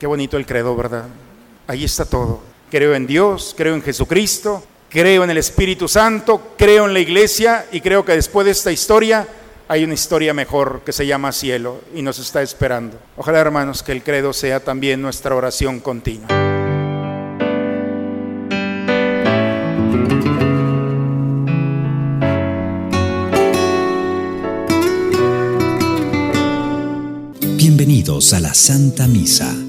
Qué bonito el credo, ¿verdad? Ahí está todo. Creo en Dios, creo en Jesucristo, creo en el Espíritu Santo, creo en la iglesia y creo que después de esta historia hay una historia mejor que se llama cielo y nos está esperando. Ojalá, hermanos, que el credo sea también nuestra oración continua. Bienvenidos a la Santa Misa.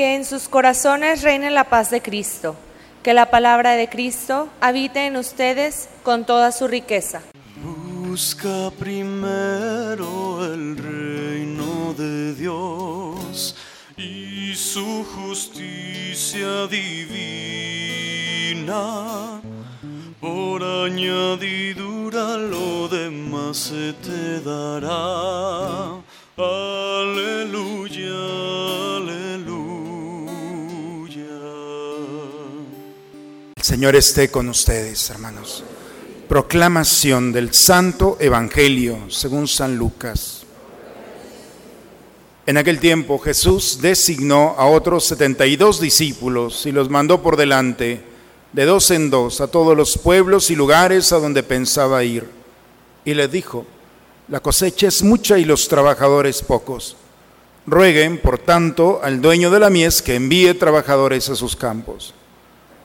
Que en sus corazones reine la paz de Cristo. Que la palabra de Cristo habite en ustedes con toda su riqueza. Busca primero el reino de Dios y su justicia divina. Por añadidura lo demás se te dará. Aleluya, Señor esté con ustedes, hermanos. Proclamación del Santo Evangelio según San Lucas. En aquel tiempo Jesús designó a otros setenta y dos discípulos y los mandó por delante, de dos en dos, a todos los pueblos y lugares a donde pensaba ir. Y les dijo, la cosecha es mucha y los trabajadores pocos. Rueguen, por tanto, al dueño de la mies que envíe trabajadores a sus campos.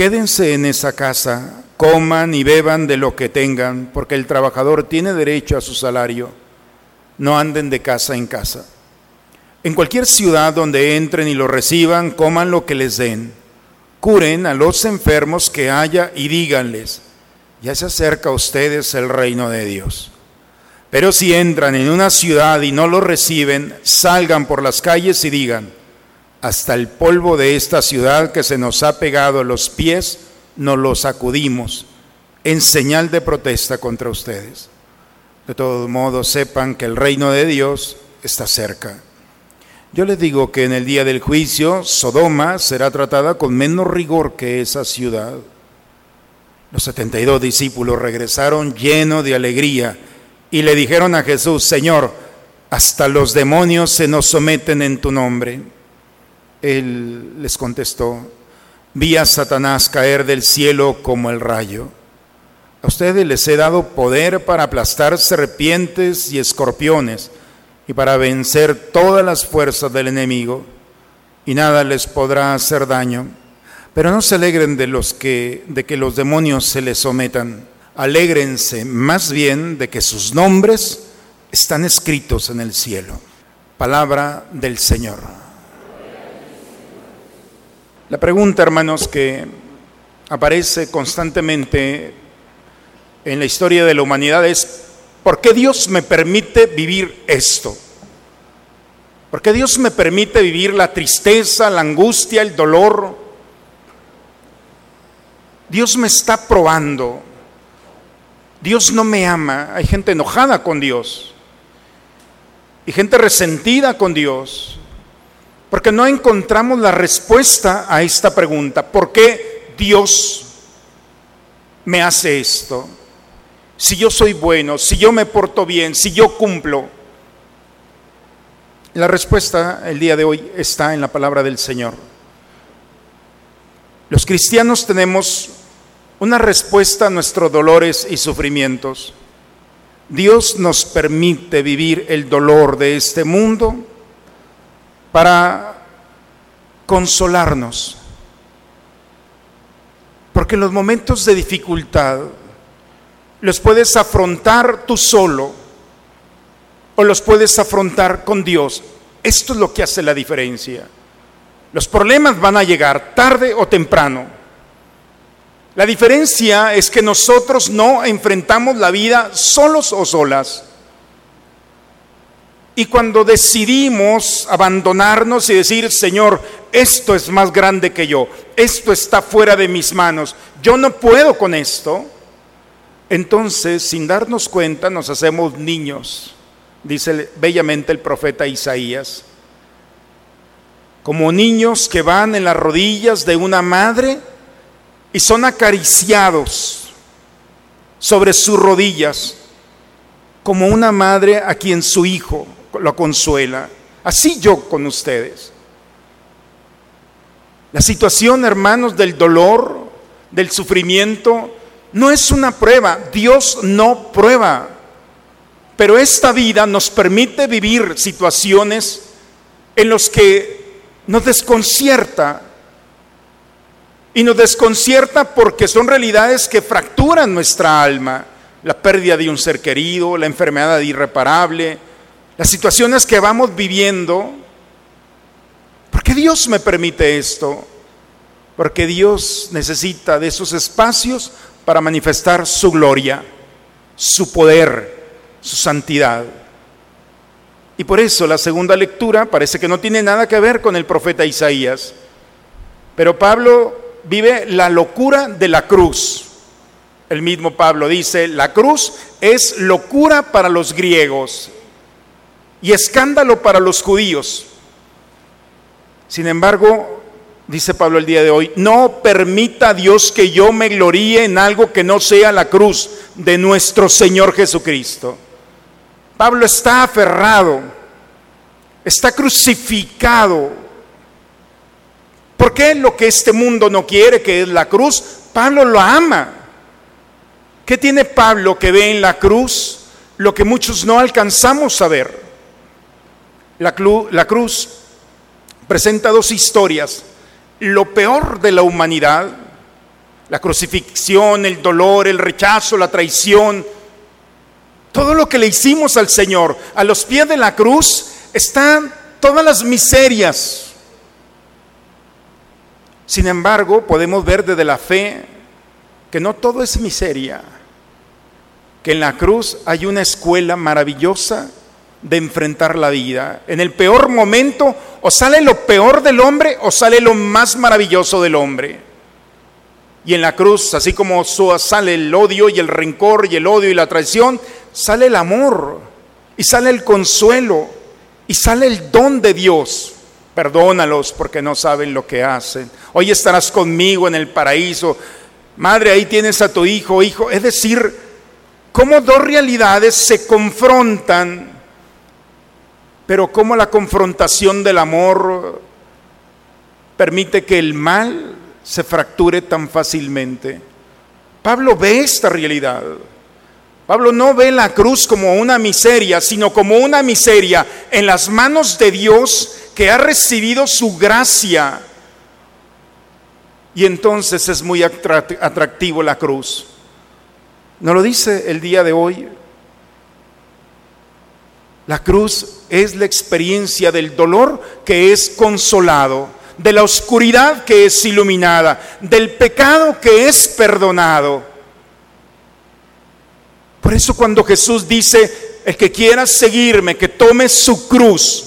Quédense en esa casa, coman y beban de lo que tengan, porque el trabajador tiene derecho a su salario. No anden de casa en casa. En cualquier ciudad donde entren y lo reciban, coman lo que les den. Curen a los enfermos que haya y díganles, ya se acerca a ustedes el reino de Dios. Pero si entran en una ciudad y no lo reciben, salgan por las calles y digan, hasta el polvo de esta ciudad que se nos ha pegado a los pies, nos lo sacudimos en señal de protesta contra ustedes. De todos modos, sepan que el reino de Dios está cerca. Yo les digo que en el día del juicio, Sodoma será tratada con menos rigor que esa ciudad. Los 72 discípulos regresaron llenos de alegría y le dijeron a Jesús, Señor, hasta los demonios se nos someten en tu nombre. Él les contestó, vi a Satanás caer del cielo como el rayo. A ustedes les he dado poder para aplastar serpientes y escorpiones y para vencer todas las fuerzas del enemigo, y nada les podrá hacer daño. Pero no se alegren de los que de que los demonios se les sometan. Alégrense más bien de que sus nombres están escritos en el cielo. Palabra del Señor. La pregunta, hermanos, que aparece constantemente en la historia de la humanidad es, ¿por qué Dios me permite vivir esto? ¿Por qué Dios me permite vivir la tristeza, la angustia, el dolor? Dios me está probando. Dios no me ama. Hay gente enojada con Dios. Y gente resentida con Dios. Porque no encontramos la respuesta a esta pregunta. ¿Por qué Dios me hace esto? Si yo soy bueno, si yo me porto bien, si yo cumplo. La respuesta el día de hoy está en la palabra del Señor. Los cristianos tenemos una respuesta a nuestros dolores y sufrimientos. Dios nos permite vivir el dolor de este mundo para consolarnos. Porque en los momentos de dificultad los puedes afrontar tú solo o los puedes afrontar con Dios. Esto es lo que hace la diferencia. Los problemas van a llegar tarde o temprano. La diferencia es que nosotros no enfrentamos la vida solos o solas. Y cuando decidimos abandonarnos y decir, Señor, esto es más grande que yo, esto está fuera de mis manos, yo no puedo con esto, entonces, sin darnos cuenta, nos hacemos niños, dice bellamente el profeta Isaías, como niños que van en las rodillas de una madre y son acariciados sobre sus rodillas, como una madre a quien su hijo lo consuela. Así yo con ustedes. La situación, hermanos, del dolor, del sufrimiento, no es una prueba. Dios no prueba. Pero esta vida nos permite vivir situaciones en las que nos desconcierta. Y nos desconcierta porque son realidades que fracturan nuestra alma. La pérdida de un ser querido, la enfermedad irreparable, las situaciones que vamos viviendo. ¿Por qué Dios me permite esto? Porque Dios necesita de esos espacios para manifestar su gloria, su poder, su santidad. Y por eso la segunda lectura parece que no tiene nada que ver con el profeta Isaías. Pero Pablo vive la locura de la cruz. El mismo Pablo dice, la cruz es locura para los griegos, y escándalo para los judíos. Sin embargo, dice Pablo el día de hoy, no permita Dios que yo me gloríe en algo que no sea la cruz de nuestro Señor Jesucristo. Pablo está aferrado, está crucificado. ¿Por qué lo que este mundo no quiere, que es la cruz? Pablo lo ama. ¿Qué tiene Pablo que ve en la cruz lo que muchos no alcanzamos a ver? La, cruz presenta dos historias. Lo peor de la humanidad, la crucifixión, el dolor, el rechazo, la traición, todo lo que le hicimos al Señor. A los pies de la cruz están todas las miserias. Sin embargo, podemos ver desde la fe que no todo es miseria, que en la cruz hay una escuela maravillosa de enfrentar la vida. En el peor momento o sale lo peor del hombre o sale lo más maravilloso del hombre. Y en la cruz, así como sale el odio y el rencor y el odio y la traición, sale el amor y sale el consuelo y sale el don de Dios. Perdónalos porque no saben lo que hacen. Hoy estarás conmigo en el paraíso. Madre, ahí tienes a tu hijo, hijo. Es decir, cómo dos realidades se confrontan pero cómo la confrontación del amor permite que el mal se fracture tan fácilmente. Pablo ve esta realidad. Pablo no ve la cruz como una miseria, sino como una miseria en las manos de Dios que ha recibido su gracia. Y entonces es muy atractivo la cruz. ¿No lo dice el día de hoy? La cruz es la experiencia del dolor que es consolado, de la oscuridad que es iluminada, del pecado que es perdonado. Por eso cuando Jesús dice, el que quiera seguirme, que tome su cruz.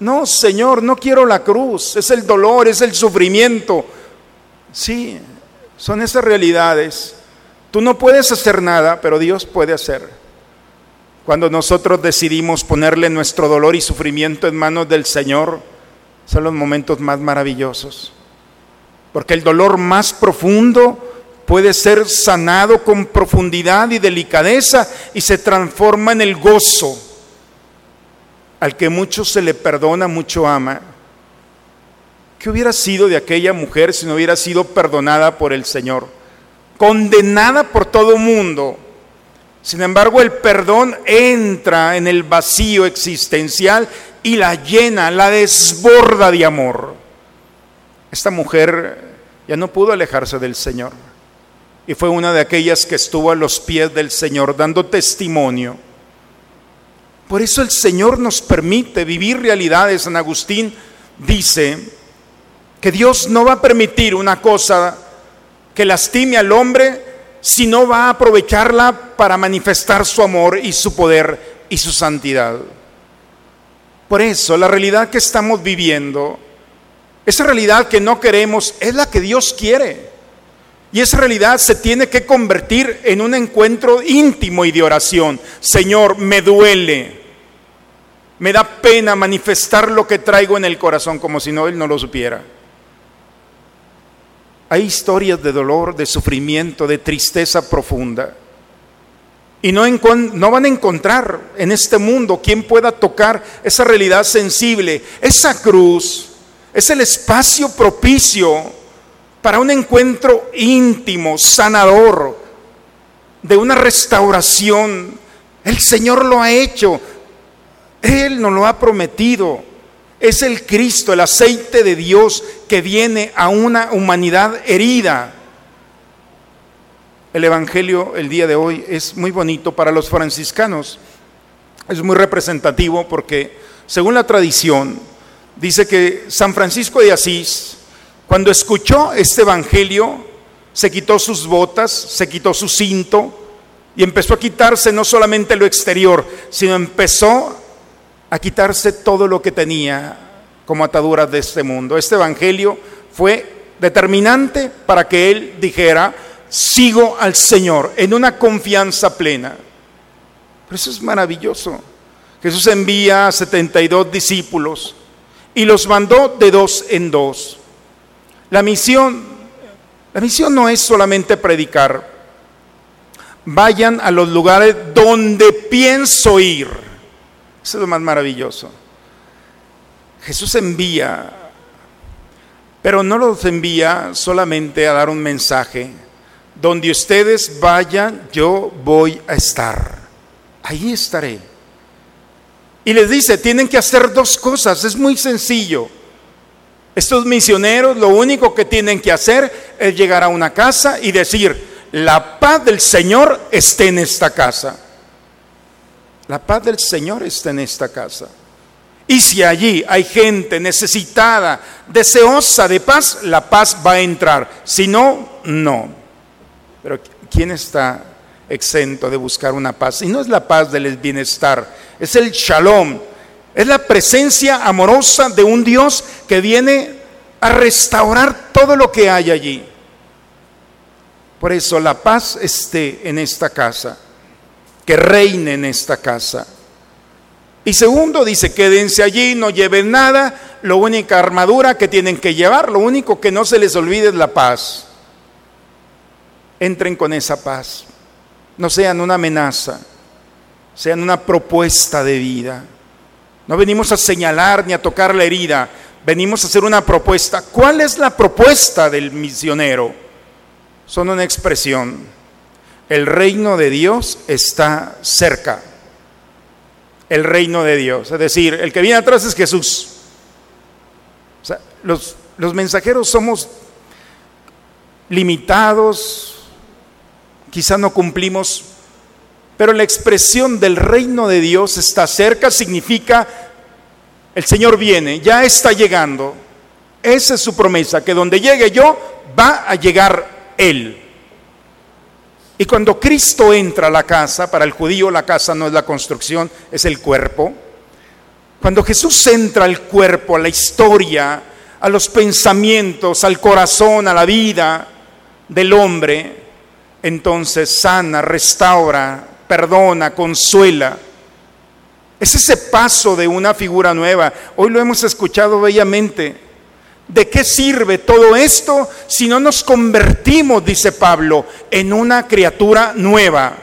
No, Señor, no quiero la cruz, es el dolor, es el sufrimiento. Sí, son esas realidades. Tú no puedes hacer nada, pero Dios puede hacer. Cuando nosotros decidimos ponerle nuestro dolor y sufrimiento en manos del Señor, son los momentos más maravillosos. Porque el dolor más profundo puede ser sanado con profundidad y delicadeza y se transforma en el gozo. Al que mucho se le perdona, mucho ama. ¿Qué hubiera sido de aquella mujer si no hubiera sido perdonada por el Señor? Condenada por todo mundo sin embargo, el perdón entra en el vacío existencial y la llena, la desborda de amor. Esta mujer ya no pudo alejarse del Señor y fue una de aquellas que estuvo a los pies del Señor dando testimonio. Por eso el Señor nos permite vivir realidades. San Agustín dice que Dios no va a permitir una cosa que lastime al hombre si no va a aprovecharla para manifestar su amor y su poder y su santidad. Por eso la realidad que estamos viviendo, esa realidad que no queremos, es la que Dios quiere. Y esa realidad se tiene que convertir en un encuentro íntimo y de oración. Señor, me duele. Me da pena manifestar lo que traigo en el corazón como si no Él no lo supiera. Hay historias de dolor, de sufrimiento, de tristeza profunda. Y no, no, van a encontrar en este mundo quien pueda tocar esa realidad sensible. Esa cruz es el espacio propicio para un encuentro íntimo, sanador, de una restauración. El Señor lo ha hecho. Él nos lo ha prometido. Es el Cristo, el aceite de Dios que viene a una humanidad herida. El Evangelio el día de hoy es muy bonito para los franciscanos. Es muy representativo porque, según la tradición, dice que San Francisco de Asís, cuando escuchó este Evangelio, se quitó sus botas, se quitó su cinto y empezó a quitarse no solamente lo exterior, sino empezó a quitarse todo lo que tenía como ataduras de este mundo. Este Evangelio fue determinante para que él dijera, sigo al Señor en una confianza plena. Pero eso es maravilloso. Jesús envía a 72 discípulos y los mandó de dos en dos. La misión, la misión no es solamente predicar. Vayan a los lugares donde pienso ir. Eso es lo más maravilloso. Jesús envía, pero no los envía solamente a dar un mensaje. Donde ustedes vayan, yo voy a estar. Ahí estaré. Y les dice, tienen que hacer dos cosas, es muy sencillo. Estos misioneros lo único que tienen que hacer es llegar a una casa y decir, la paz del Señor esté en esta casa. La paz del Señor está en esta casa. Y si allí hay gente necesitada, deseosa de paz, la paz va a entrar. Si no, no. Pero ¿quién está exento de buscar una paz? Y no es la paz del bienestar, es el shalom. Es la presencia amorosa de un Dios que viene a restaurar todo lo que hay allí. Por eso la paz esté en esta casa que reine en esta casa. Y segundo, dice, quédense allí, no lleven nada, la única armadura que tienen que llevar, lo único que no se les olvide es la paz. Entren con esa paz, no sean una amenaza, sean una propuesta de vida. No venimos a señalar ni a tocar la herida, venimos a hacer una propuesta. ¿Cuál es la propuesta del misionero? Son una expresión el reino de Dios está cerca. El reino de Dios. Es decir, el que viene atrás es Jesús. Los, los mensajeros somos limitados, quizá no cumplimos, pero la expresión del reino de Dios está cerca significa el Señor viene, ya está llegando. Esa es su promesa, que donde llegue yo, va a llegar Él. Y cuando Cristo entra a la casa, para el judío la casa no es la construcción, es el cuerpo. Cuando Jesús entra al cuerpo, a la historia, a los pensamientos, al corazón, a la vida del hombre, entonces sana, restaura, perdona, consuela. Es ese paso de una figura nueva. Hoy lo hemos escuchado bellamente. ¿De qué sirve todo esto si no nos convertimos, dice Pablo, en una criatura nueva?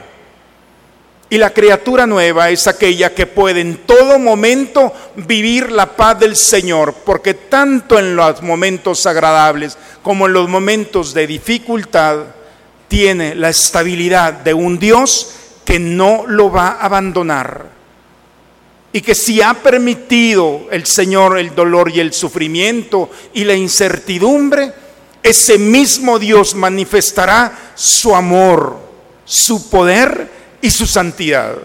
Y la criatura nueva es aquella que puede en todo momento vivir la paz del Señor, porque tanto en los momentos agradables como en los momentos de dificultad tiene la estabilidad de un Dios que no lo va a abandonar y que si ha permitido el Señor el dolor y el sufrimiento y la incertidumbre, ese mismo Dios manifestará su amor, su poder y su santidad.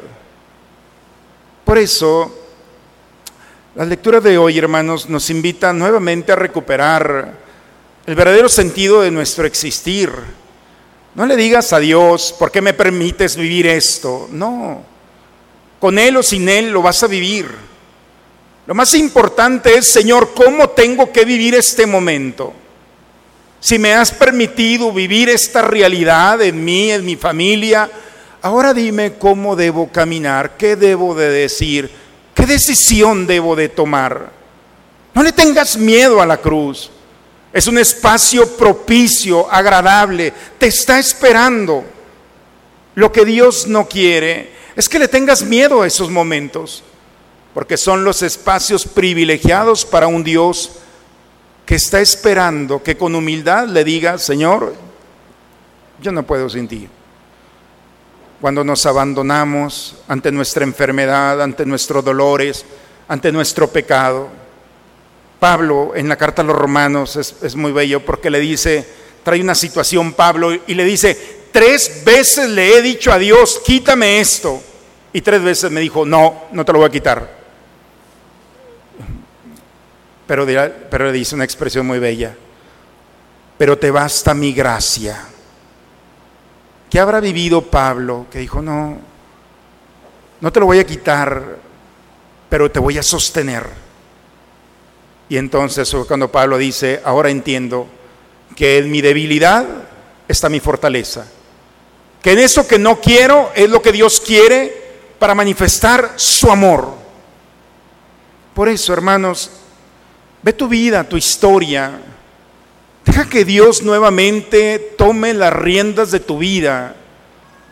Por eso, la lectura de hoy, hermanos, nos invita nuevamente a recuperar el verdadero sentido de nuestro existir. No le digas a Dios, ¿por qué me permites vivir esto? No. Con Él o sin Él lo vas a vivir. Lo más importante es, Señor, ¿cómo tengo que vivir este momento? Si me has permitido vivir esta realidad en mí, en mi familia, ahora dime cómo debo caminar, qué debo de decir, qué decisión debo de tomar. No le tengas miedo a la cruz. Es un espacio propicio, agradable, te está esperando. Lo que Dios no quiere es que le tengas miedo a esos momentos, porque son los espacios privilegiados para un Dios que está esperando que con humildad le diga, Señor, yo no puedo sin ti. Cuando nos abandonamos ante nuestra enfermedad, ante nuestros dolores, ante nuestro pecado. Pablo en la carta a los romanos es, es muy bello porque le dice, trae una situación Pablo y le dice, Tres veces le he dicho a Dios, quítame esto. Y tres veces me dijo, no, no te lo voy a quitar. Pero, pero le dice una expresión muy bella. Pero te basta mi gracia. ¿Qué habrá vivido Pablo? Que dijo, no, no te lo voy a quitar, pero te voy a sostener. Y entonces cuando Pablo dice, ahora entiendo que en mi debilidad está mi fortaleza que en eso que no quiero es lo que Dios quiere para manifestar su amor. Por eso, hermanos, ve tu vida, tu historia. Deja que Dios nuevamente tome las riendas de tu vida.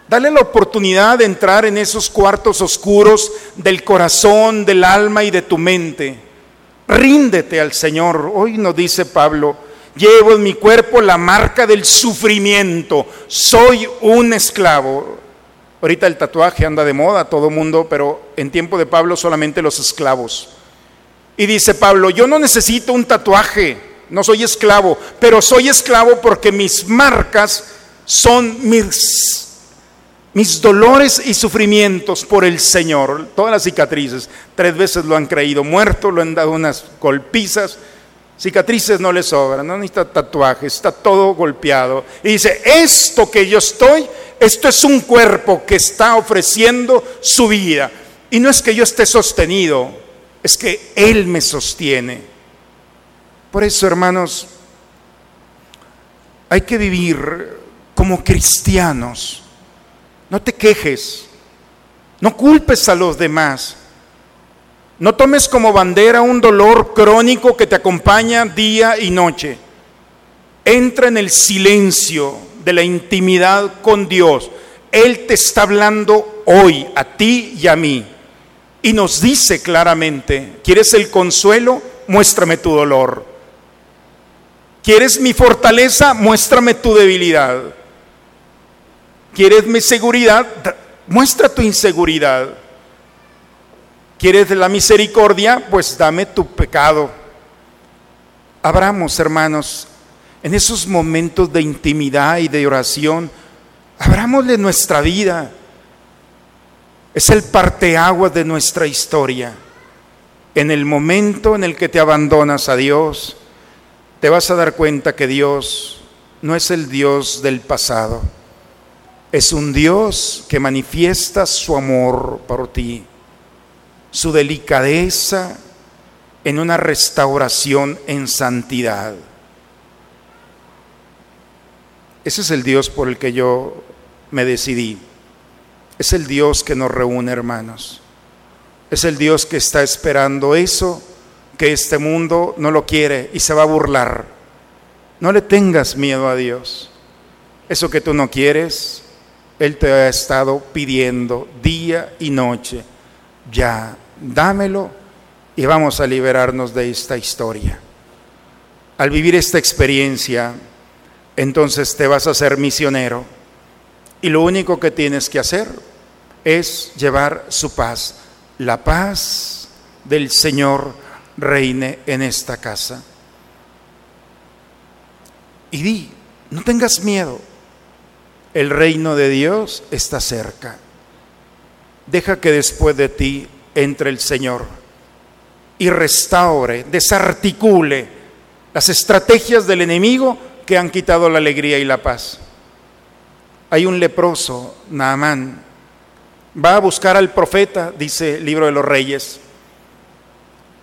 Dale la oportunidad de entrar en esos cuartos oscuros del corazón, del alma y de tu mente. Ríndete al Señor. Hoy nos dice Pablo, Llevo en mi cuerpo la marca del sufrimiento. Soy un esclavo. Ahorita el tatuaje anda de moda, todo mundo, pero en tiempo de Pablo solamente los esclavos. Y dice Pablo, yo no necesito un tatuaje, no soy esclavo, pero soy esclavo porque mis marcas son mis, mis dolores y sufrimientos por el Señor. Todas las cicatrices, tres veces lo han creído muerto, lo han dado unas golpizas, Cicatrices no le sobran, no necesita tatuajes, está todo golpeado. Y dice, esto que yo estoy, esto es un cuerpo que está ofreciendo su vida. Y no es que yo esté sostenido, es que Él me sostiene. Por eso, hermanos, hay que vivir como cristianos. No te quejes, no culpes a los demás. No tomes como bandera un dolor crónico que te acompaña día y noche. Entra en el silencio de la intimidad con Dios. Él te está hablando hoy, a ti y a mí. Y nos dice claramente, ¿quieres el consuelo? Muéstrame tu dolor. ¿Quieres mi fortaleza? Muéstrame tu debilidad. ¿Quieres mi seguridad? Muestra tu inseguridad. ¿Quieres la misericordia? Pues dame tu pecado. Abramos, hermanos, en esos momentos de intimidad y de oración, abramosle nuestra vida. Es el parteaguas de nuestra historia. En el momento en el que te abandonas a Dios, te vas a dar cuenta que Dios no es el Dios del pasado. Es un Dios que manifiesta su amor por ti su delicadeza en una restauración en santidad. Ese es el Dios por el que yo me decidí. Es el Dios que nos reúne, hermanos. Es el Dios que está esperando eso que este mundo no lo quiere y se va a burlar. No le tengas miedo a Dios. Eso que tú no quieres, Él te ha estado pidiendo día y noche. Ya dámelo y vamos a liberarnos de esta historia. Al vivir esta experiencia, entonces te vas a ser misionero y lo único que tienes que hacer es llevar su paz. La paz del Señor reine en esta casa. Y di, no tengas miedo, el reino de Dios está cerca. Deja que después de ti entre el Señor y restaure, desarticule las estrategias del enemigo que han quitado la alegría y la paz. Hay un leproso, Naamán, va a buscar al profeta, dice el libro de los reyes,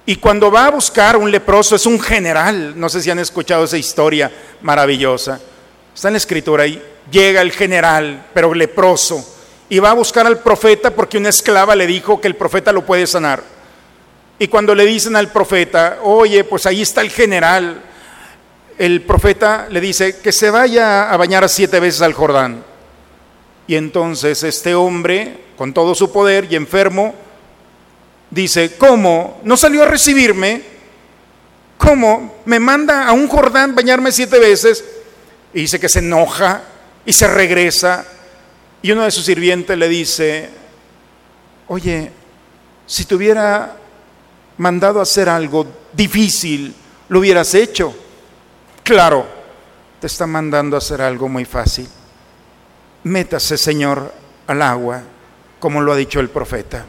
Y cuando va a buscar un leproso es un general, no sé si han escuchado esa historia maravillosa. Está en la escritura ahí, llega el general, pero leproso, y va a buscar al profeta porque una esclava le dijo que el profeta lo puede sanar. Y cuando le dicen al profeta, oye, pues ahí está el general, el profeta le dice que se vaya a bañar siete veces al Jordán. Y entonces este hombre, con todo su poder y enfermo, dice, ¿cómo? ¿No salió a recibirme? ¿Cómo? ¿Me manda a un Jordán bañarme siete veces? Y dice que se enoja y se regresa. Y uno de sus sirvientes le dice, oye, si te hubiera mandado hacer algo difícil, lo hubieras hecho. Claro, te está mandando a hacer algo muy fácil. Métase, Señor, al agua, como lo ha dicho el profeta.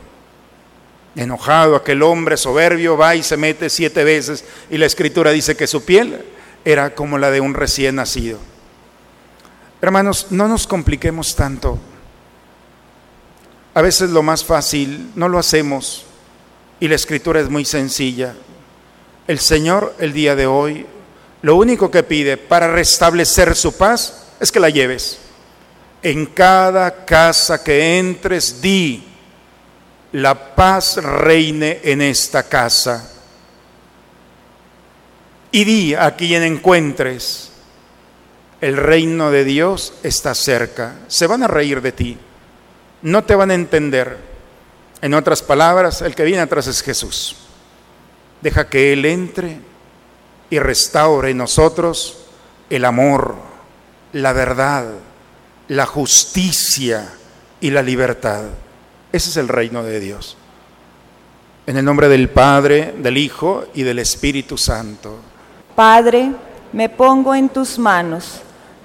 Enojado, aquel hombre soberbio va y se mete siete veces y la escritura dice que su piel era como la de un recién nacido. Hermanos, no nos compliquemos tanto. A veces lo más fácil no lo hacemos y la escritura es muy sencilla. El Señor el día de hoy lo único que pide para restablecer su paz es que la lleves. En cada casa que entres, di, la paz reine en esta casa. Y di a quien encuentres, el reino de Dios está cerca. Se van a reír de ti, no te van a entender. En otras palabras, el que viene atrás es Jesús. Deja que Él entre y restaure en nosotros el amor, la verdad, la justicia y la libertad. Ese es el reino de Dios. En el nombre del Padre, del Hijo y del Espíritu Santo. Padre, me pongo en tus manos,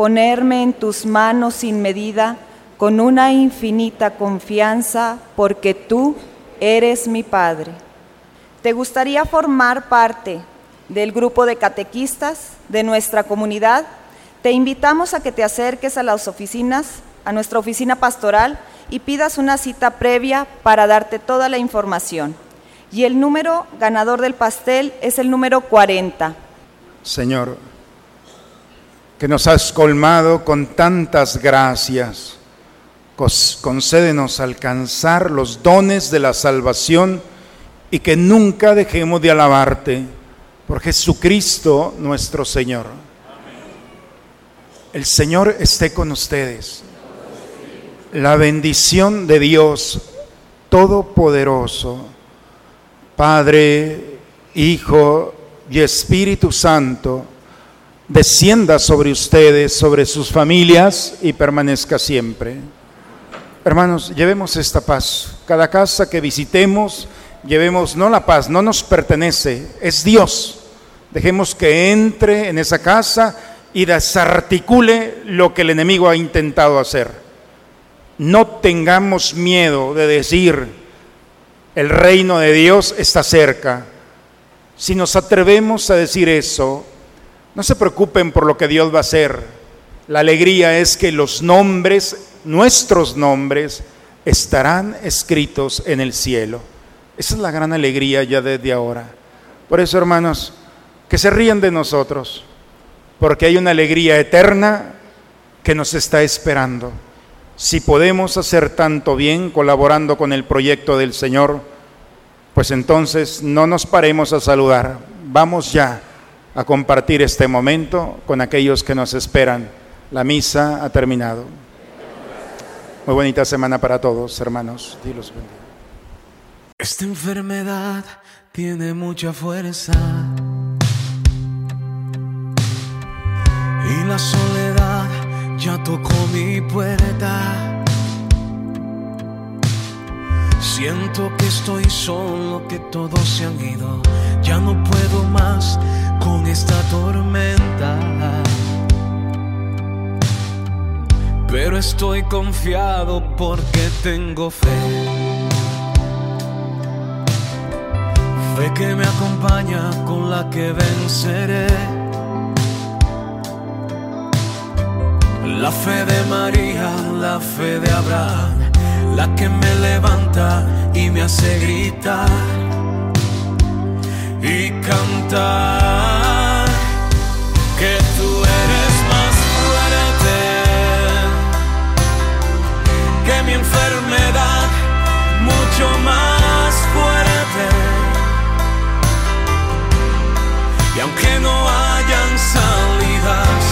ponerme en tus manos sin medida, con una infinita confianza, porque tú eres mi Padre. ¿Te gustaría formar parte del grupo de catequistas de nuestra comunidad, te invitamos a que te acerques a las oficinas, a nuestra oficina pastoral y pidas una cita previa para darte toda la información. Y el número ganador del pastel es el número 40. Señor, que nos has colmado con tantas gracias, concédenos alcanzar los dones de la salvación y que nunca dejemos de alabarte por Jesucristo nuestro Señor. El Señor esté con ustedes. La bendición de Dios Todopoderoso, Padre, Hijo y Espíritu Santo, descienda sobre ustedes, sobre sus familias y permanezca siempre. Hermanos, llevemos esta paz. Cada casa que visitemos, llevemos no la paz, no nos pertenece, es Dios Dejemos que entre en esa casa y desarticule lo que el enemigo ha intentado hacer. No tengamos miedo de decir, el reino de Dios está cerca. Si nos atrevemos a decir eso, no se preocupen por lo que Dios va a hacer. La alegría es que los nombres, nuestros nombres, estarán escritos en el cielo. Esa es la gran alegría ya desde ahora. Por eso, hermanos, que se ríen de nosotros, porque hay una alegría eterna que nos está esperando. Si podemos hacer tanto bien colaborando con el proyecto del Señor, pues entonces no nos paremos a saludar. Vamos ya a compartir este momento con aquellos que nos esperan. La misa ha terminado. Muy bonita semana para todos, hermanos. Dios bendiga. Esta enfermedad tiene mucha fuerza y la soledad ya tocó mi puerta. Siento que estoy solo, que todos se han ido. Ya no puedo más con esta tormenta. Pero estoy confiado porque tengo fe. Fe que me acompaña con la que venceré. La fe de María, la fe de Abraham, la que me levanta y me hace gritar y cantar que tú eres más fuerte que mi enfermedad, mucho más fuerte. Y aunque no hayan salidas,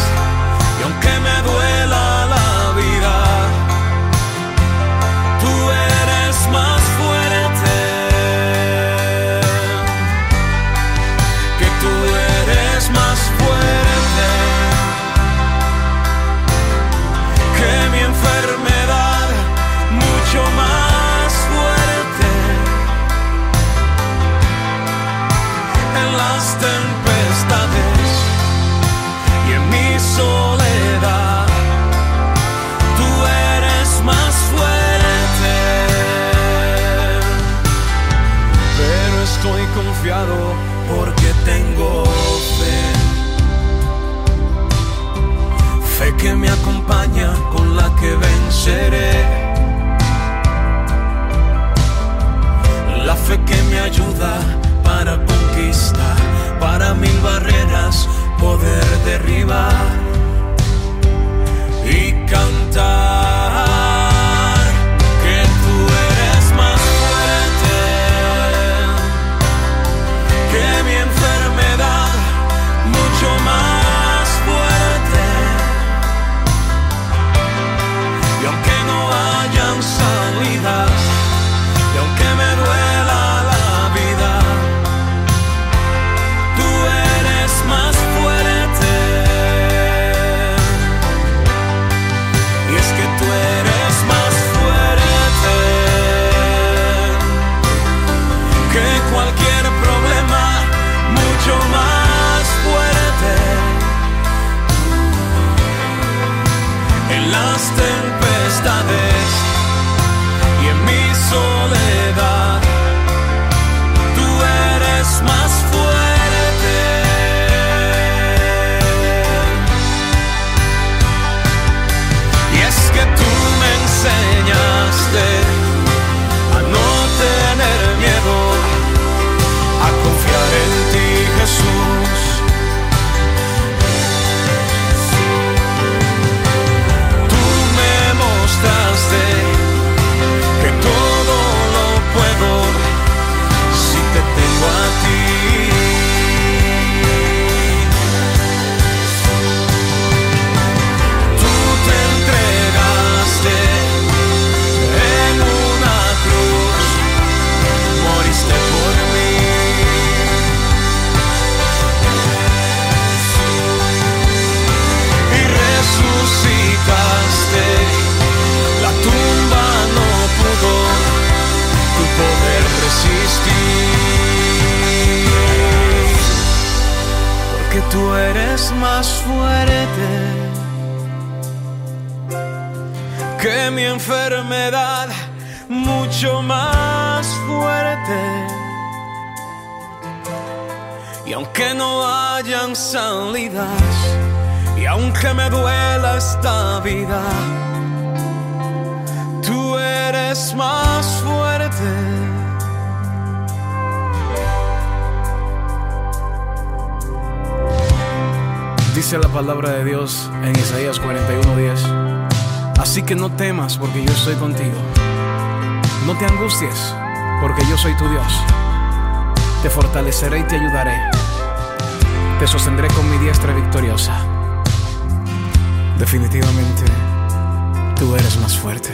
mi enfermedad, mucho más fuerte. Y aunque no hayan salidas, y aunque me duela esta vida, tú eres más fuerte. Dice la palabra de Dios en Isaías 41:10. Así que no temas porque yo estoy contigo. No te angusties porque yo soy tu Dios. Te fortaleceré y te ayudaré. Te sostendré con mi diestra victoriosa. Definitivamente, tú eres más fuerte.